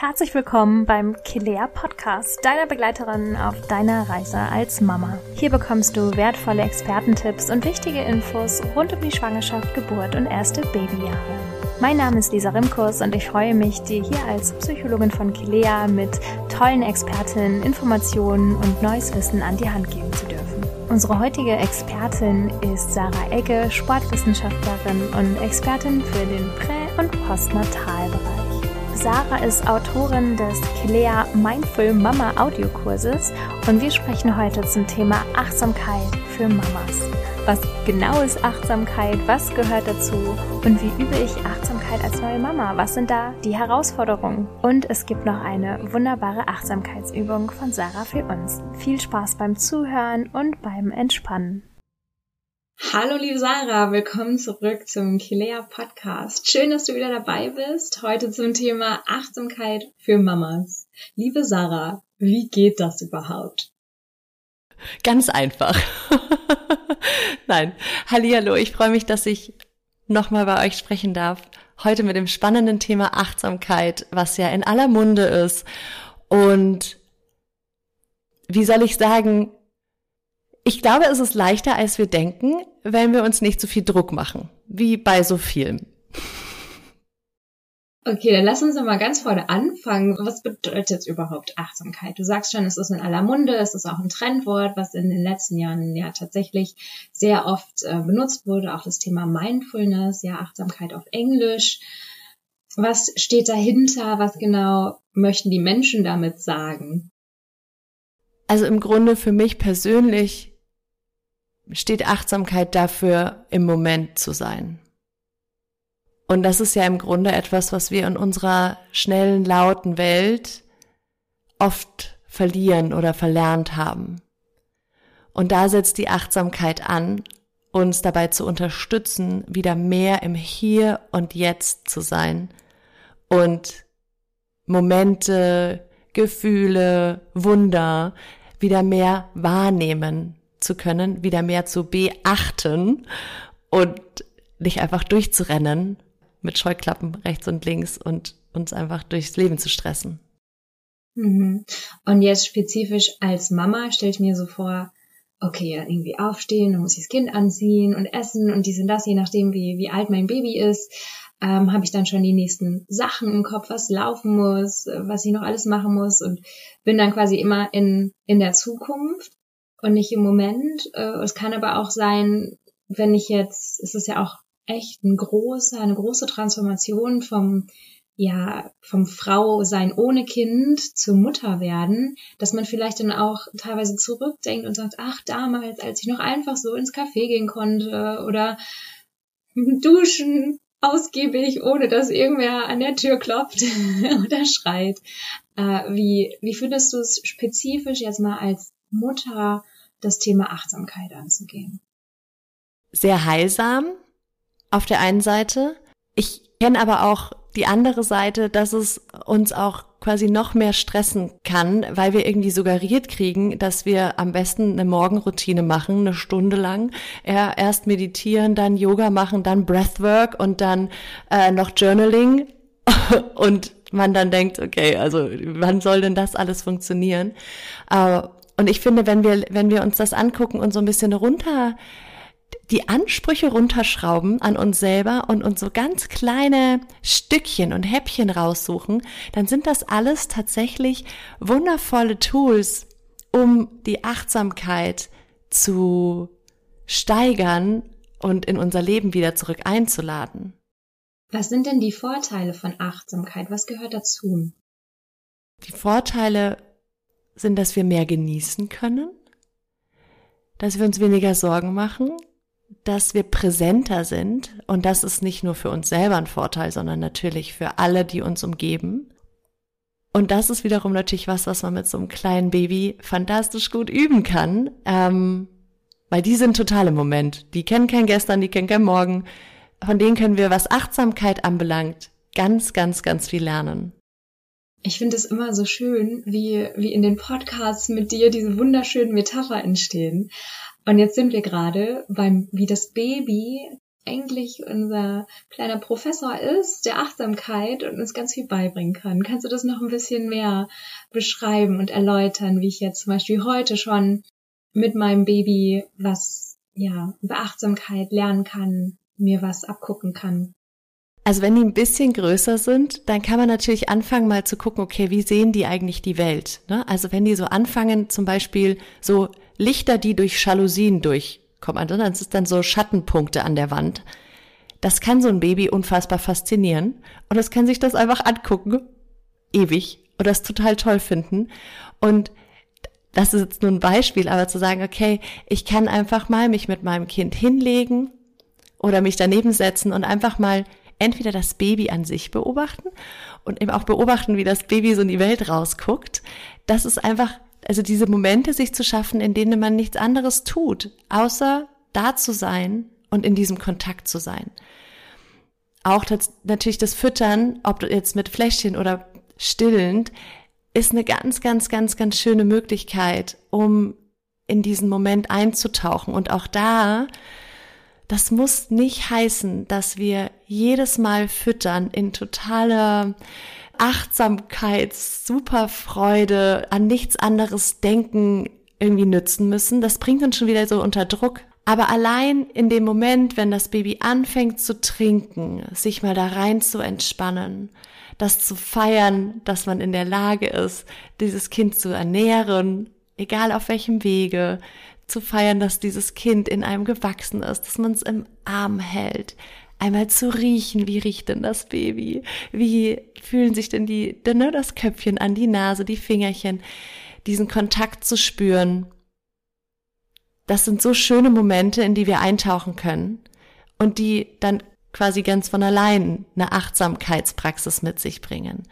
Herzlich willkommen beim Kilea Podcast, deiner Begleiterin auf deiner Reise als Mama. Hier bekommst du wertvolle Expertentipps und wichtige Infos rund um die Schwangerschaft, Geburt und erste Babyjahre. Mein Name ist Lisa Rimkus und ich freue mich, dir hier als Psychologin von Kilea mit tollen Expertinnen Informationen und neues Wissen an die Hand geben zu dürfen. Unsere heutige Expertin ist Sarah Egge, Sportwissenschaftlerin und Expertin für den Prä- und Postnatalbereich. Sarah ist Autorin des Kilea Mindful Mama Audiokurses und wir sprechen heute zum Thema Achtsamkeit für Mamas. Was genau ist Achtsamkeit? Was gehört dazu? Und wie übe ich Achtsamkeit als neue Mama? Was sind da die Herausforderungen? Und es gibt noch eine wunderbare Achtsamkeitsübung von Sarah für uns. Viel Spaß beim Zuhören und beim Entspannen. Hallo liebe Sarah, willkommen zurück zum Kilea Podcast. Schön, dass du wieder dabei bist. Heute zum Thema Achtsamkeit für Mamas. Liebe Sarah, wie geht das überhaupt? Ganz einfach. Nein, Hallihallo, ich freue mich, dass ich nochmal bei euch sprechen darf. Heute mit dem spannenden Thema Achtsamkeit, was ja in aller Munde ist. Und wie soll ich sagen, ich glaube, es ist leichter, als wir denken, wenn wir uns nicht so viel Druck machen, wie bei so vielen. Okay, dann lass uns mal ganz vorne anfangen. Was bedeutet überhaupt Achtsamkeit? Du sagst schon, es ist in aller Munde, es ist auch ein Trendwort, was in den letzten Jahren ja tatsächlich sehr oft äh, benutzt wurde. Auch das Thema Mindfulness, ja, Achtsamkeit auf Englisch. Was steht dahinter? Was genau möchten die Menschen damit sagen? Also im Grunde für mich persönlich steht Achtsamkeit dafür, im Moment zu sein. Und das ist ja im Grunde etwas, was wir in unserer schnellen, lauten Welt oft verlieren oder verlernt haben. Und da setzt die Achtsamkeit an, uns dabei zu unterstützen, wieder mehr im Hier und Jetzt zu sein und Momente, Gefühle, Wunder wieder mehr wahrnehmen zu können, wieder mehr zu beachten und nicht einfach durchzurennen mit Scheuklappen rechts und links und uns einfach durchs Leben zu stressen. Mhm. Und jetzt spezifisch als Mama stelle ich mir so vor, okay, irgendwie aufstehen, dann muss ich das Kind anziehen und essen und dies und das, je nachdem, wie, wie alt mein Baby ist, ähm, habe ich dann schon die nächsten Sachen im Kopf, was laufen muss, was ich noch alles machen muss und bin dann quasi immer in, in der Zukunft und nicht im Moment. Äh, es kann aber auch sein, wenn ich jetzt, es ist ja auch echt ein großer, eine große Transformation vom ja, vom Frau sein ohne Kind zur Mutter werden, dass man vielleicht dann auch teilweise zurückdenkt und sagt, ach, damals, als ich noch einfach so ins Café gehen konnte oder duschen ausgiebig, ohne dass irgendwer an der Tür klopft oder schreit. Äh, wie, wie findest du es spezifisch jetzt mal als Mutter, das Thema Achtsamkeit anzugehen? Sehr heilsam auf der einen Seite. Ich kenne aber auch die andere Seite, dass es uns auch quasi noch mehr stressen kann, weil wir irgendwie suggeriert kriegen, dass wir am besten eine Morgenroutine machen, eine Stunde lang. Erst meditieren, dann Yoga machen, dann Breathwork und dann äh, noch Journaling. und man dann denkt, okay, also wann soll denn das alles funktionieren? Äh, und ich finde, wenn wir, wenn wir uns das angucken und so ein bisschen runter die Ansprüche runterschrauben an uns selber und uns so ganz kleine Stückchen und Häppchen raussuchen, dann sind das alles tatsächlich wundervolle Tools, um die Achtsamkeit zu steigern und in unser Leben wieder zurück einzuladen. Was sind denn die Vorteile von Achtsamkeit? Was gehört dazu? Die Vorteile sind, dass wir mehr genießen können, dass wir uns weniger Sorgen machen, dass wir präsenter sind und das ist nicht nur für uns selber ein Vorteil, sondern natürlich für alle, die uns umgeben. Und das ist wiederum natürlich was, was man mit so einem kleinen Baby fantastisch gut üben kann, ähm, weil die sind total im Moment. Die kennen kein Gestern, die kennen kein Morgen. Von denen können wir, was Achtsamkeit anbelangt, ganz, ganz, ganz viel lernen. Ich finde es immer so schön, wie, wie in den Podcasts mit dir diese wunderschönen Metapher entstehen. Und jetzt sind wir gerade beim, wie das Baby eigentlich unser kleiner Professor ist, der Achtsamkeit und uns ganz viel beibringen kann. Kannst du das noch ein bisschen mehr beschreiben und erläutern, wie ich jetzt zum Beispiel heute schon mit meinem Baby was, ja, über Achtsamkeit lernen kann, mir was abgucken kann? Also wenn die ein bisschen größer sind, dann kann man natürlich anfangen mal zu gucken, okay, wie sehen die eigentlich die Welt? Ne? Also wenn die so anfangen, zum Beispiel so Lichter, die durch Jalousien durchkommen, also das ist dann so Schattenpunkte an der Wand. Das kann so ein Baby unfassbar faszinieren und es kann sich das einfach angucken, ewig, und das total toll finden. Und das ist jetzt nur ein Beispiel, aber zu sagen, okay, ich kann einfach mal mich mit meinem Kind hinlegen oder mich daneben setzen und einfach mal entweder das Baby an sich beobachten und eben auch beobachten, wie das Baby so in die Welt rausguckt. Das ist einfach, also diese Momente sich zu schaffen, in denen man nichts anderes tut, außer da zu sein und in diesem Kontakt zu sein. Auch das, natürlich das Füttern, ob jetzt mit Fläschchen oder stillend, ist eine ganz, ganz, ganz, ganz schöne Möglichkeit, um in diesen Moment einzutauchen. Und auch da das muss nicht heißen, dass wir jedes Mal füttern in totaler Achtsamkeit, Superfreude, an nichts anderes denken irgendwie nützen müssen. Das bringt uns schon wieder so unter Druck. Aber allein in dem Moment, wenn das Baby anfängt zu trinken, sich mal da rein zu entspannen, das zu feiern, dass man in der Lage ist, dieses Kind zu ernähren, egal auf welchem Wege, zu feiern, dass dieses Kind in einem gewachsen ist, dass man es im Arm hält. Einmal zu riechen, wie riecht denn das Baby? Wie fühlen sich denn die, denn, ne, das Köpfchen an, die Nase, die Fingerchen, diesen Kontakt zu spüren. Das sind so schöne Momente, in die wir eintauchen können und die dann quasi ganz von allein eine Achtsamkeitspraxis mit sich bringen.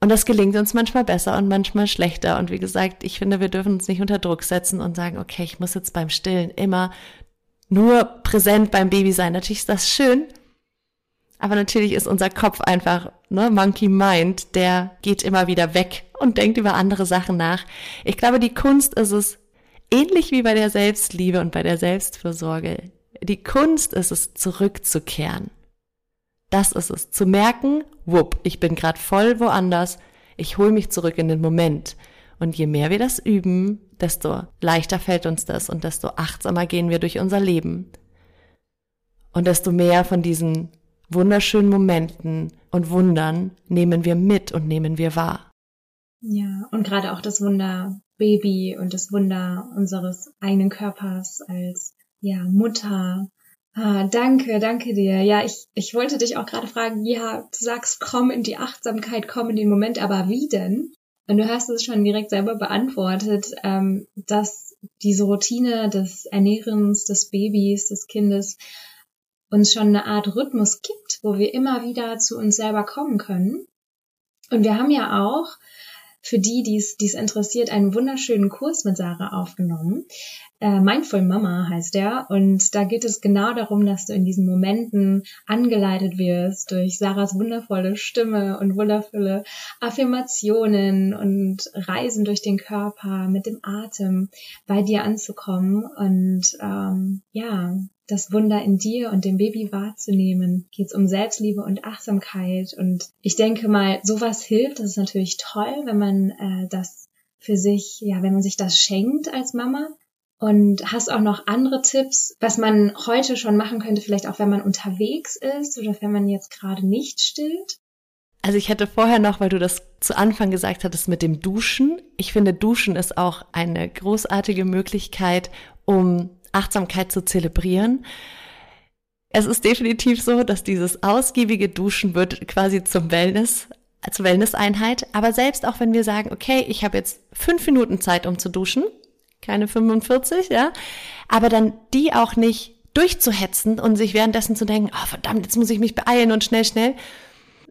Und das gelingt uns manchmal besser und manchmal schlechter. Und wie gesagt, ich finde, wir dürfen uns nicht unter Druck setzen und sagen, okay, ich muss jetzt beim Stillen immer nur präsent beim Baby sein. Natürlich ist das schön, aber natürlich ist unser Kopf einfach, ne, Monkey Mind, der geht immer wieder weg und denkt über andere Sachen nach. Ich glaube, die Kunst ist es, ähnlich wie bei der Selbstliebe und bei der Selbstfürsorge. Die Kunst ist es, zurückzukehren. Das ist es. Zu merken, wupp, ich bin gerade voll woanders, ich hole mich zurück in den Moment. Und je mehr wir das üben, desto leichter fällt uns das und desto achtsamer gehen wir durch unser Leben. Und desto mehr von diesen wunderschönen Momenten und Wundern nehmen wir mit und nehmen wir wahr. Ja, und gerade auch das Wunder Baby und das Wunder unseres eigenen Körpers als ja, Mutter, Ah, danke, danke dir. Ja, ich, ich wollte dich auch gerade fragen, ja, du sagst, komm in die Achtsamkeit, komm in den Moment, aber wie denn? Und du hast es schon direkt selber beantwortet, ähm, dass diese Routine des Ernährens des Babys, des Kindes uns schon eine Art Rhythmus gibt, wo wir immer wieder zu uns selber kommen können. Und wir haben ja auch für die, die es interessiert, einen wunderschönen Kurs mit Sarah aufgenommen. Äh, Mindful Mama heißt der. Und da geht es genau darum, dass du in diesen Momenten angeleitet wirst durch Sarahs wundervolle Stimme und wundervolle Affirmationen und Reisen durch den Körper mit dem Atem bei dir anzukommen und ähm, ja, das Wunder in dir und dem Baby wahrzunehmen. Geht es um Selbstliebe und Achtsamkeit. Und ich denke mal, sowas hilft. Das ist natürlich toll, wenn man äh, das für sich, ja, wenn man sich das schenkt als Mama Und hast auch noch andere Tipps, was man heute schon machen könnte, vielleicht auch wenn man unterwegs ist oder wenn man jetzt gerade nicht stillt? Also ich hätte vorher noch, weil du das zu Anfang gesagt hattest mit dem Duschen. Ich finde, Duschen ist auch eine großartige Möglichkeit, um Achtsamkeit zu zelebrieren. Es ist definitiv so, dass dieses ausgiebige Duschen wird quasi zum Wellness, zur Wellness-Einheit. Aber selbst auch wenn wir sagen, okay, ich habe jetzt fünf Minuten Zeit, um zu duschen, keine 45, ja, aber dann die auch nicht durchzuhetzen und sich währenddessen zu denken, oh verdammt, jetzt muss ich mich beeilen und schnell, schnell,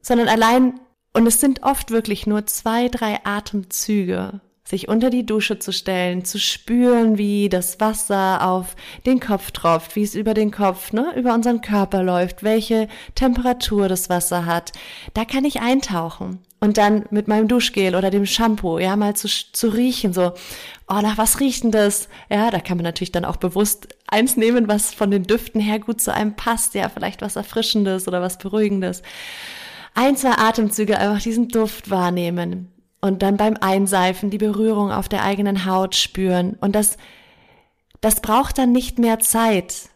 sondern allein, und es sind oft wirklich nur zwei, drei Atemzüge, sich unter die Dusche zu stellen, zu spüren, wie das Wasser auf den Kopf tropft, wie es über den Kopf, ne, über unseren Körper läuft, welche Temperatur das Wasser hat. Da kann ich eintauchen und dann mit meinem Duschgel oder dem Shampoo, ja, mal zu, zu riechen, so, oh, nach was riecht denn das? Ja, da kann man natürlich dann auch bewusst eins nehmen, was von den Düften her gut zu einem passt, ja, vielleicht was Erfrischendes oder was Beruhigendes. Ein, zwei Atemzüge einfach diesen Duft wahrnehmen und dann beim Einseifen die Berührung auf der eigenen Haut spüren. Und das, das braucht dann nicht mehr Zeit.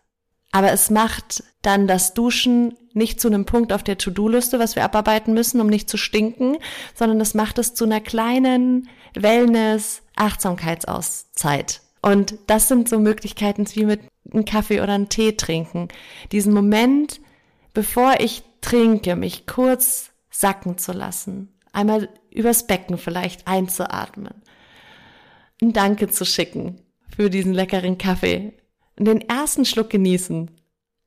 Aber es macht dann das Duschen nicht zu einem Punkt auf der To-Do-Liste, was wir abarbeiten müssen, um nicht zu stinken, sondern es macht es zu einer kleinen Wellness-Achtsamkeitsauszeit. Und das sind so Möglichkeiten wie mit einem Kaffee oder einem Tee trinken. Diesen Moment, bevor ich trinke, mich kurz sacken zu lassen einmal übers Becken vielleicht einzuatmen, ein Danke zu schicken für diesen leckeren Kaffee, den ersten Schluck genießen,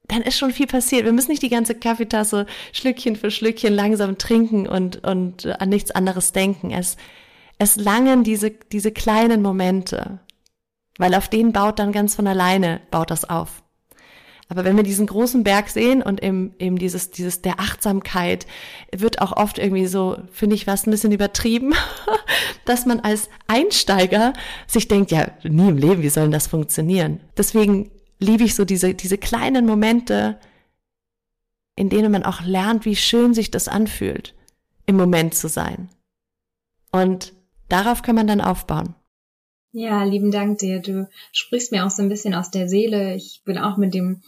dann ist schon viel passiert. Wir müssen nicht die ganze Kaffeetasse Schlückchen für Schlückchen langsam trinken und, und an nichts anderes denken. Es, es langen diese, diese kleinen Momente, weil auf denen baut dann ganz von alleine, baut das auf. Aber wenn wir diesen großen Berg sehen und eben, eben dieses, dieses der Achtsamkeit wird auch oft irgendwie so, finde ich, was ein bisschen übertrieben, dass man als Einsteiger sich denkt, ja, nie im Leben, wie soll denn das funktionieren? Deswegen liebe ich so diese, diese kleinen Momente, in denen man auch lernt, wie schön sich das anfühlt, im Moment zu sein. Und darauf kann man dann aufbauen. Ja, lieben Dank dir. Du sprichst mir auch so ein bisschen aus der Seele. Ich bin auch mit dem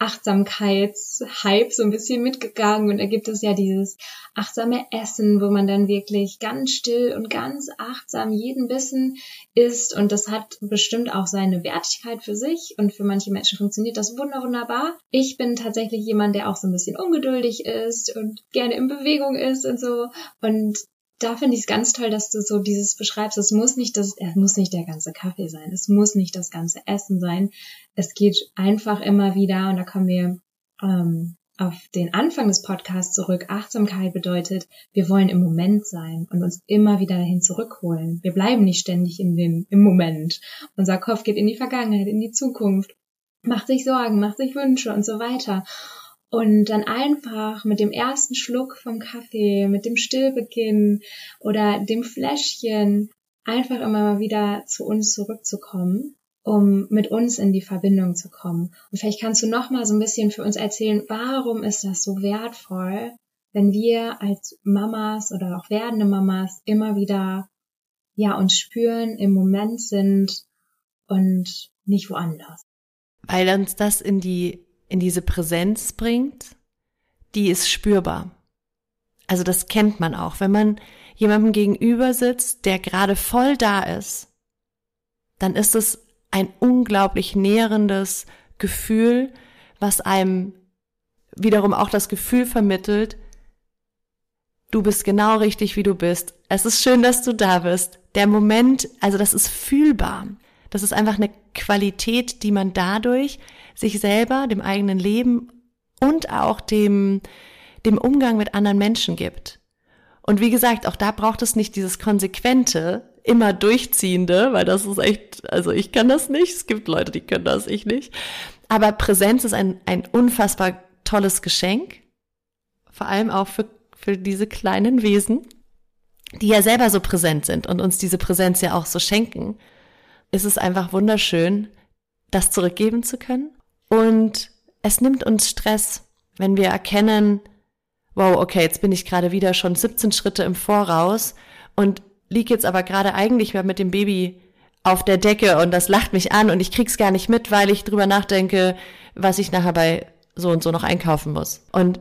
Achtsamkeitshype so ein bisschen mitgegangen und da gibt es ja dieses achtsame Essen, wo man dann wirklich ganz still und ganz achtsam jeden Bissen isst und das hat bestimmt auch seine Wertigkeit für sich und für manche Menschen funktioniert das wunder wunderbar. Ich bin tatsächlich jemand, der auch so ein bisschen ungeduldig ist und gerne in Bewegung ist und so und da finde ich es ganz toll, dass du so dieses beschreibst. Es muss nicht das, es muss nicht der ganze Kaffee sein. Es muss nicht das ganze Essen sein. Es geht einfach immer wieder, und da kommen wir ähm, auf den Anfang des Podcasts zurück. Achtsamkeit bedeutet, wir wollen im Moment sein und uns immer wieder dahin zurückholen. Wir bleiben nicht ständig in dem, im Moment. Unser Kopf geht in die Vergangenheit, in die Zukunft, macht sich Sorgen, macht sich Wünsche und so weiter. Und dann einfach mit dem ersten Schluck vom Kaffee, mit dem Stillbeginn oder dem Fläschchen einfach immer mal wieder zu uns zurückzukommen, um mit uns in die Verbindung zu kommen. Und vielleicht kannst du noch mal so ein bisschen für uns erzählen, warum ist das so wertvoll, wenn wir als Mamas oder auch werdende Mamas immer wieder ja uns spüren, im Moment sind und nicht woanders. Weil uns das in die in diese Präsenz bringt, die ist spürbar. Also das kennt man auch. Wenn man jemandem gegenüber sitzt, der gerade voll da ist, dann ist es ein unglaublich nährendes Gefühl, was einem wiederum auch das Gefühl vermittelt, du bist genau richtig, wie du bist. Es ist schön, dass du da bist. Der Moment, also das ist fühlbar. Das ist einfach eine Qualität, die man dadurch sich selber, dem eigenen Leben und auch dem, dem Umgang mit anderen Menschen gibt. Und wie gesagt, auch da braucht es nicht dieses konsequente, immer durchziehende, weil das ist echt, also ich kann das nicht. Es gibt Leute, die können das, ich nicht. Aber Präsenz ist ein, ein unfassbar tolles Geschenk. Vor allem auch für, für diese kleinen Wesen, die ja selber so präsent sind und uns diese Präsenz ja auch so schenken ist es einfach wunderschön, das zurückgeben zu können. Und es nimmt uns Stress, wenn wir erkennen, wow, okay, jetzt bin ich gerade wieder schon 17 Schritte im Voraus und liege jetzt aber gerade eigentlich mit dem Baby auf der Decke und das lacht mich an und ich krieg's gar nicht mit, weil ich drüber nachdenke, was ich nachher bei so und so noch einkaufen muss. Und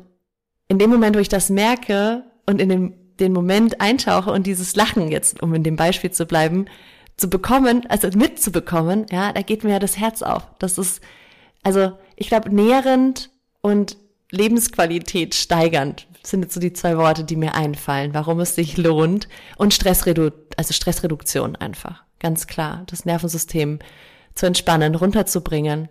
in dem Moment, wo ich das merke und in den, den Moment eintauche und dieses Lachen jetzt, um in dem Beispiel zu bleiben, zu bekommen, also mitzubekommen, ja, da geht mir ja das Herz auf. Das ist, also ich glaube, nährend und Lebensqualität steigernd sind jetzt so die zwei Worte, die mir einfallen, warum es sich lohnt. Und Stressredu also Stressreduktion einfach. Ganz klar. Das Nervensystem zu entspannen, runterzubringen,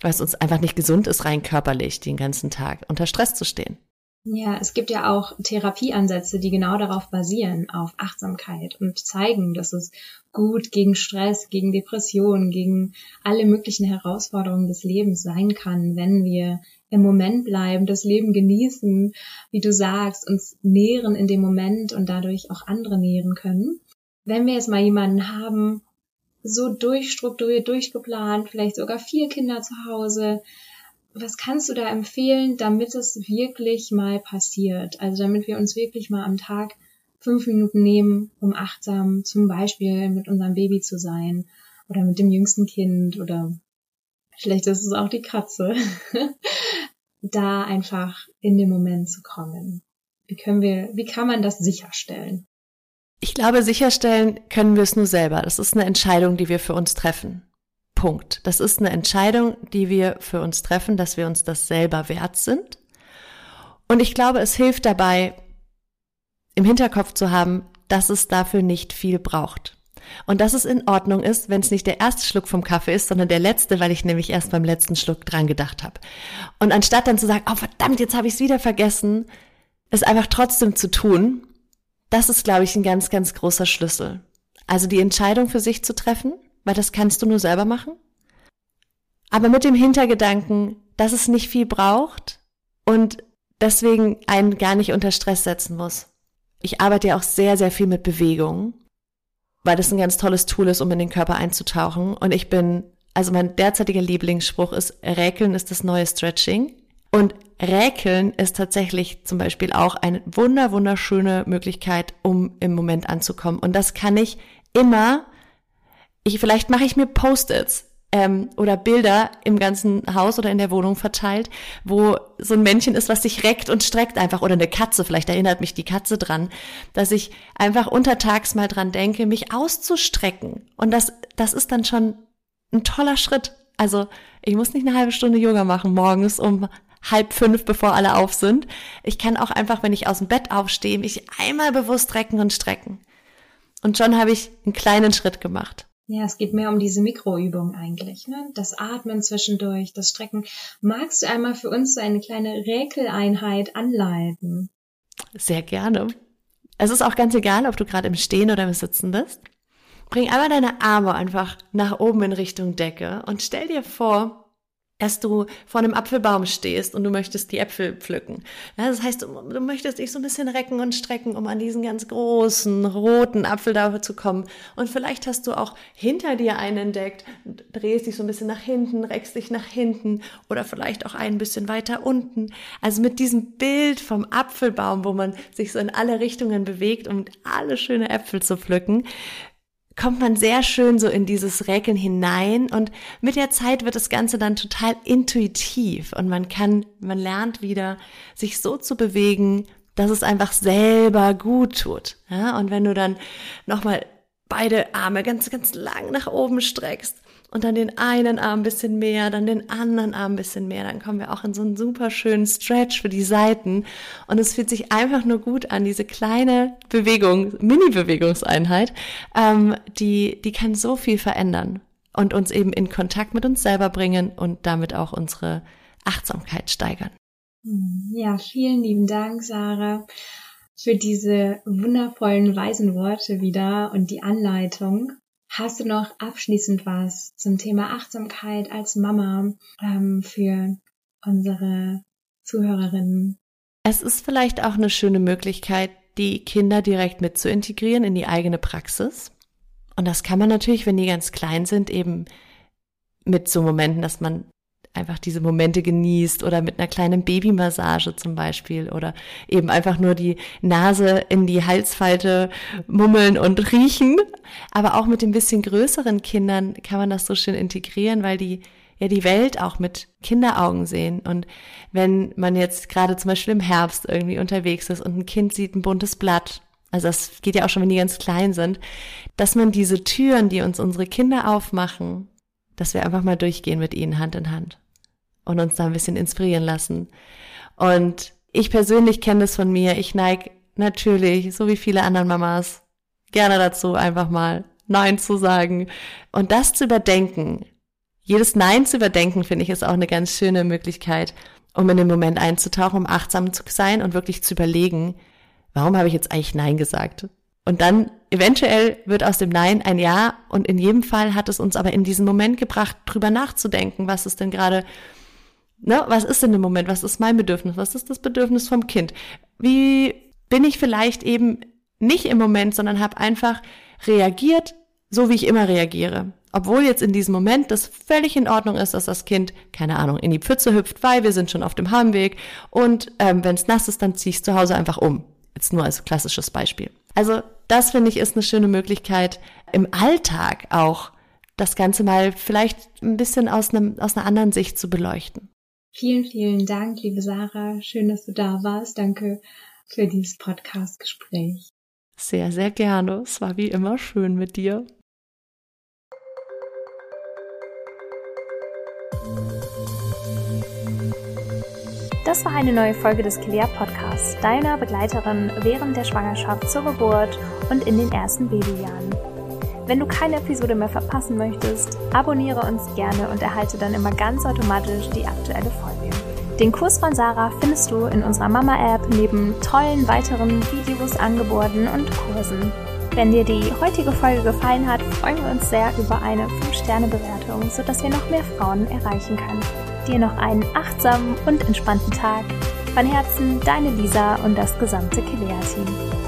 weil es uns einfach nicht gesund ist, rein körperlich den ganzen Tag unter Stress zu stehen. Ja, es gibt ja auch Therapieansätze, die genau darauf basieren, auf Achtsamkeit und zeigen, dass es gut gegen Stress, gegen Depressionen, gegen alle möglichen Herausforderungen des Lebens sein kann, wenn wir im Moment bleiben, das Leben genießen, wie du sagst, uns nähren in dem Moment und dadurch auch andere nähren können. Wenn wir jetzt mal jemanden haben, so durchstrukturiert, durchgeplant, vielleicht sogar vier Kinder zu Hause, was kannst du da empfehlen, damit es wirklich mal passiert? Also damit wir uns wirklich mal am Tag fünf Minuten nehmen, um achtsam zum Beispiel mit unserem Baby zu sein oder mit dem jüngsten Kind oder vielleicht ist es auch die Katze, da einfach in den Moment zu kommen. Wie können wir, wie kann man das sicherstellen? Ich glaube, sicherstellen können wir es nur selber. Das ist eine Entscheidung, die wir für uns treffen. Punkt. Das ist eine Entscheidung, die wir für uns treffen, dass wir uns das selber wert sind. Und ich glaube, es hilft dabei, im Hinterkopf zu haben, dass es dafür nicht viel braucht. Und dass es in Ordnung ist, wenn es nicht der erste Schluck vom Kaffee ist, sondern der letzte, weil ich nämlich erst beim letzten Schluck dran gedacht habe. Und anstatt dann zu sagen, oh verdammt, jetzt habe ich es wieder vergessen, es einfach trotzdem zu tun, das ist, glaube ich, ein ganz, ganz großer Schlüssel. Also die Entscheidung für sich zu treffen, weil das kannst du nur selber machen. Aber mit dem Hintergedanken, dass es nicht viel braucht und deswegen einen gar nicht unter Stress setzen muss. Ich arbeite ja auch sehr, sehr viel mit Bewegung, weil das ein ganz tolles Tool ist, um in den Körper einzutauchen. Und ich bin, also mein derzeitiger Lieblingsspruch ist, Räkeln ist das neue Stretching. Und Räkeln ist tatsächlich zum Beispiel auch eine wunder, wunderschöne Möglichkeit, um im Moment anzukommen. Und das kann ich immer ich, vielleicht mache ich mir Post-its ähm, oder Bilder im ganzen Haus oder in der Wohnung verteilt, wo so ein Männchen ist, was sich reckt und streckt einfach oder eine Katze, vielleicht erinnert mich die Katze dran, dass ich einfach untertags mal dran denke, mich auszustrecken. Und das, das ist dann schon ein toller Schritt. Also ich muss nicht eine halbe Stunde Yoga machen morgens um halb fünf, bevor alle auf sind. Ich kann auch einfach, wenn ich aus dem Bett aufstehe, mich einmal bewusst recken und strecken. Und schon habe ich einen kleinen Schritt gemacht. Ja, es geht mehr um diese Mikroübung eigentlich, ne? Das Atmen zwischendurch, das Strecken. Magst du einmal für uns so eine kleine Räkeleinheit anleiten? Sehr gerne. Es ist auch ganz egal, ob du gerade im Stehen oder im Sitzen bist. Bring einmal deine Arme einfach nach oben in Richtung Decke und stell dir vor, dass du vor einem Apfelbaum stehst und du möchtest die Äpfel pflücken. Ja, das heißt, du, du, möchtest dich so ein bisschen recken und strecken, um an diesen ganz großen roten Apfel da zu kommen. Und vielleicht hast du auch hinter dir einen entdeckt, drehst dich so ein bisschen nach hinten, reckst dich nach hinten oder vielleicht auch ein bisschen weiter unten. Also mit diesem Bild vom Apfelbaum, wo man sich so in alle Richtungen bewegt, um alle schöne Äpfel zu pflücken, kommt man sehr schön so in dieses Räkeln hinein und mit der Zeit wird das Ganze dann total intuitiv und man kann, man lernt wieder, sich so zu bewegen, dass es einfach selber gut tut. Ja, und wenn du dann nochmal beide Arme ganz, ganz lang nach oben streckst und dann den einen Arm ein bisschen mehr, dann den anderen Arm ein bisschen mehr, dann kommen wir auch in so einen super schönen Stretch für die Seiten und es fühlt sich einfach nur gut an, diese kleine Bewegung, Mini-Bewegungseinheit, ähm, die, die kann so viel verändern und uns eben in Kontakt mit uns selber bringen und damit auch unsere Achtsamkeit steigern. Ja, vielen lieben Dank, Sarah, für diese wundervollen weisen Worte wieder und die Anleitung. Hast du noch abschließend was zum Thema Achtsamkeit als Mama ähm, für unsere Zuhörerinnen? Es ist vielleicht auch eine schöne Möglichkeit, die Kinder direkt mit zu integrieren in die eigene Praxis. Und das kann man natürlich, wenn die ganz klein sind, eben mit so Momenten, dass man einfach diese Momente genießt oder mit einer kleinen Babymassage zum Beispiel oder eben einfach nur die Nase in die Halsfalte mummeln und riechen. Aber auch mit den bisschen größeren Kindern kann man das so schön integrieren, weil die ja die Welt auch mit Kinderaugen sehen. Und wenn man jetzt gerade zum Beispiel im Herbst irgendwie unterwegs ist und ein Kind sieht ein buntes Blatt, also das geht ja auch schon, wenn die ganz klein sind, dass man diese Türen, die uns unsere Kinder aufmachen, dass wir einfach mal durchgehen mit ihnen Hand in Hand und uns da ein bisschen inspirieren lassen. Und ich persönlich kenne das von mir. Ich neige natürlich, so wie viele anderen Mamas, gerne dazu, einfach mal Nein zu sagen und das zu überdenken. Jedes Nein zu überdenken, finde ich, ist auch eine ganz schöne Möglichkeit, um in den Moment einzutauchen, um achtsam zu sein und wirklich zu überlegen, warum habe ich jetzt eigentlich Nein gesagt? Und dann eventuell wird aus dem Nein ein Ja und in jedem Fall hat es uns aber in diesen Moment gebracht, drüber nachzudenken, was ist denn gerade, ne, was ist denn im Moment, was ist mein Bedürfnis, was ist das Bedürfnis vom Kind? Wie bin ich vielleicht eben nicht im Moment, sondern habe einfach reagiert, so wie ich immer reagiere. Obwohl jetzt in diesem Moment das völlig in Ordnung ist, dass das Kind, keine Ahnung, in die Pfütze hüpft, weil wir sind schon auf dem Heimweg und ähm, wenn es nass ist, dann ziehe ich zu Hause einfach um. Jetzt nur als klassisches Beispiel. Also das finde ich ist eine schöne Möglichkeit, im Alltag auch das Ganze mal vielleicht ein bisschen aus, einem, aus einer anderen Sicht zu beleuchten. Vielen, vielen Dank, liebe Sarah. Schön, dass du da warst. Danke für dieses Podcast-Gespräch. Sehr, sehr gerne. Es war wie immer schön mit dir. Das war eine neue Folge des Kilea Podcasts, deiner Begleiterin während der Schwangerschaft zur Geburt und in den ersten Babyjahren. Wenn du keine Episode mehr verpassen möchtest, abonniere uns gerne und erhalte dann immer ganz automatisch die aktuelle Folge. Den Kurs von Sarah findest du in unserer Mama-App neben tollen weiteren Videos, Angeboten und Kursen. Wenn dir die heutige Folge gefallen hat, freuen wir uns sehr über eine 5-Sterne-Bewertung, sodass wir noch mehr Frauen erreichen können dir noch einen achtsamen und entspannten Tag. Von Herzen, deine Lisa und das gesamte Kilea-Team.